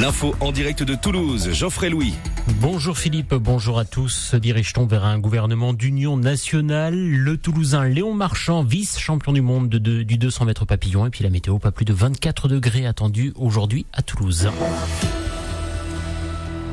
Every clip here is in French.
L'info en direct de Toulouse, Geoffrey Louis. Bonjour Philippe, bonjour à tous. Se dirige-t-on vers un gouvernement d'union nationale? Le Toulousain Léon Marchand, vice-champion du monde de, du 200 mètres papillon. Et puis la météo, pas plus de 24 degrés attendus aujourd'hui à Toulouse.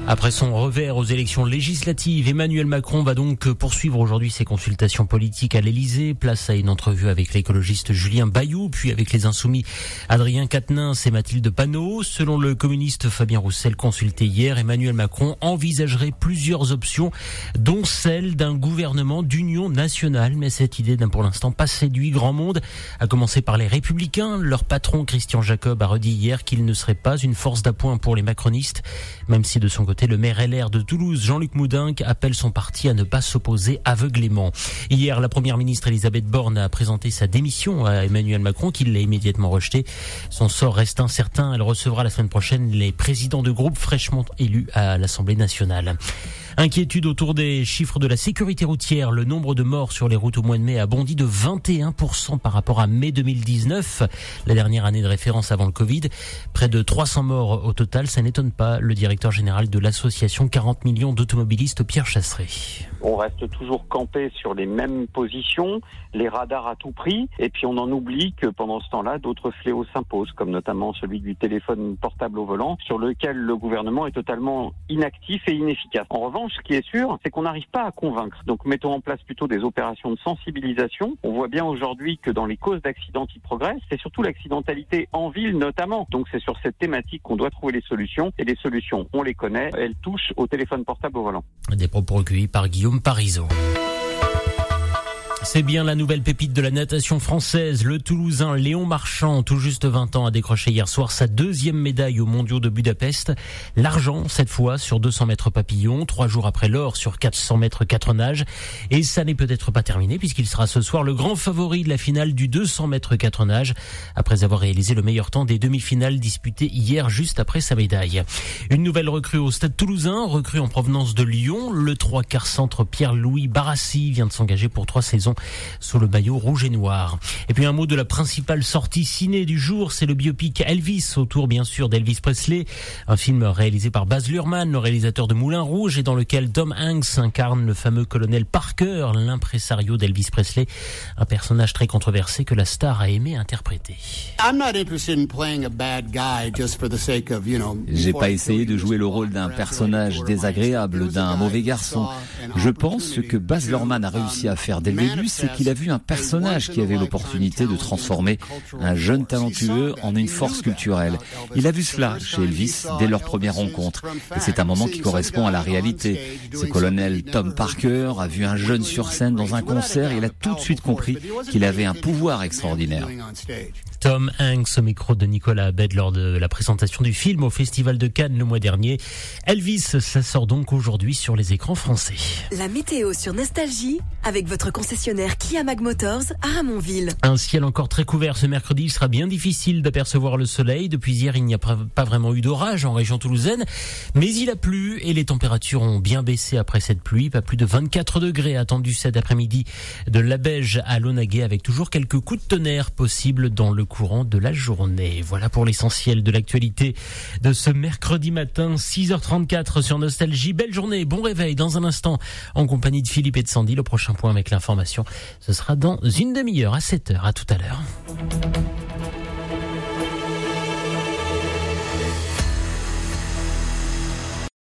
Après son revers aux élections législatives, Emmanuel Macron va donc poursuivre aujourd'hui ses consultations politiques à l'Elysée. Place à une entrevue avec l'écologiste Julien Bayou, puis avec les insoumis Adrien Quatennens et Mathilde Panot. Selon le communiste Fabien Roussel consulté hier, Emmanuel Macron envisagerait plusieurs options, dont celle d'un gouvernement d'union nationale. Mais cette idée n'a pour l'instant pas séduit grand monde, à commencer par les Républicains. Leur patron Christian Jacob a redit hier qu'il ne serait pas une force d'appoint pour les macronistes, même si de son côté le maire LR de Toulouse, Jean-Luc Moudinque, appelle son parti à ne pas s'opposer aveuglément. Hier, la première ministre Elisabeth Borne a présenté sa démission à Emmanuel Macron, qui l'a immédiatement rejeté. Son sort reste incertain. Elle recevra la semaine prochaine les présidents de groupe fraîchement élus à l'Assemblée nationale. Inquiétude autour des chiffres de la sécurité routière. Le nombre de morts sur les routes au mois de mai a bondi de 21% par rapport à mai 2019, la dernière année de référence avant le Covid. Près de 300 morts au total, ça n'étonne pas le directeur général de l'association 40 millions d'automobilistes, Pierre Chasseret. On reste toujours campé sur les mêmes positions, les radars à tout prix, et puis on en oublie que pendant ce temps-là, d'autres fléaux s'imposent, comme notamment celui du téléphone portable au volant, sur lequel le gouvernement est totalement inactif et inefficace. En revanche, ce qui est sûr, c'est qu'on n'arrive pas à convaincre. Donc mettons en place plutôt des opérations de sensibilisation. On voit bien aujourd'hui que dans les causes d'accidents qui progressent, c'est surtout l'accidentalité en ville notamment. Donc c'est sur cette thématique qu'on doit trouver les solutions. Et les solutions, on les connaît, elles touchent au téléphone portable au volant. Des propos recueillis par Guillaume Parisot. C'est bien la nouvelle pépite de la natation française. Le Toulousain Léon Marchand, tout juste 20 ans, a décroché hier soir sa deuxième médaille aux mondiaux de Budapest. L'argent, cette fois, sur 200 mètres papillon, trois jours après l'or sur 400 mètres quatre nages. Et ça n'est peut-être pas terminé puisqu'il sera ce soir le grand favori de la finale du 200 mètres quatre nages après avoir réalisé le meilleur temps des demi-finales disputées hier juste après sa médaille. Une nouvelle recrue au stade toulousain, recrue en provenance de Lyon. Le trois quarts centre Pierre-Louis Barassi vient de s'engager pour trois saisons sous le maillot rouge et noir. Et puis un mot de la principale sortie ciné du jour, c'est le biopic Elvis, autour bien sûr d'Elvis Presley, un film réalisé par Baz Luhrmann, le réalisateur de Moulin Rouge, et dans lequel Tom Hanks incarne le fameux colonel Parker, l'impresario d'Elvis Presley, un personnage très controversé que la star a aimé interpréter. J'ai pas essayé de jouer le rôle d'un personnage désagréable, d'un mauvais garçon. Je pense que Baz Luhrmann a réussi à faire dès le début, c'est qu'il a vu un personnage qui avait l'opportunité de transformer un jeune talentueux en une force culturelle. Il a vu cela chez Elvis dès leur première rencontre. Et c'est un moment qui correspond à la réalité. Ce colonel Tom Parker a vu un jeune sur scène dans un concert et il a tout de suite compris qu'il avait un pouvoir extraordinaire. Tom Hanks au micro de Nicolas Abed lors de la présentation du film au Festival de Cannes le mois dernier. Elvis, ça sort donc aujourd'hui sur les écrans français. La météo sur Nostalgie avec votre concessionnaire Kia Mag Motors à Ramonville. Un ciel encore très couvert ce mercredi, il sera bien difficile d'apercevoir le soleil. Depuis hier, il n'y a pas vraiment eu d'orage en région toulousaine, mais il a plu et les températures ont bien baissé après cette pluie. Pas plus de 24 degrés attendus cet après-midi de la Beige à Lonaguet avec toujours quelques coups de tonnerre possibles dans le courant de la journée. Voilà pour l'essentiel de l'actualité de ce mercredi matin, 6h34 sur Nostalgie. Belle journée, bon réveil dans un instant en compagnie de Philippe et de Sandy. Le prochain point avec l'information, ce sera dans une demi-heure à 7h. À tout à l'heure.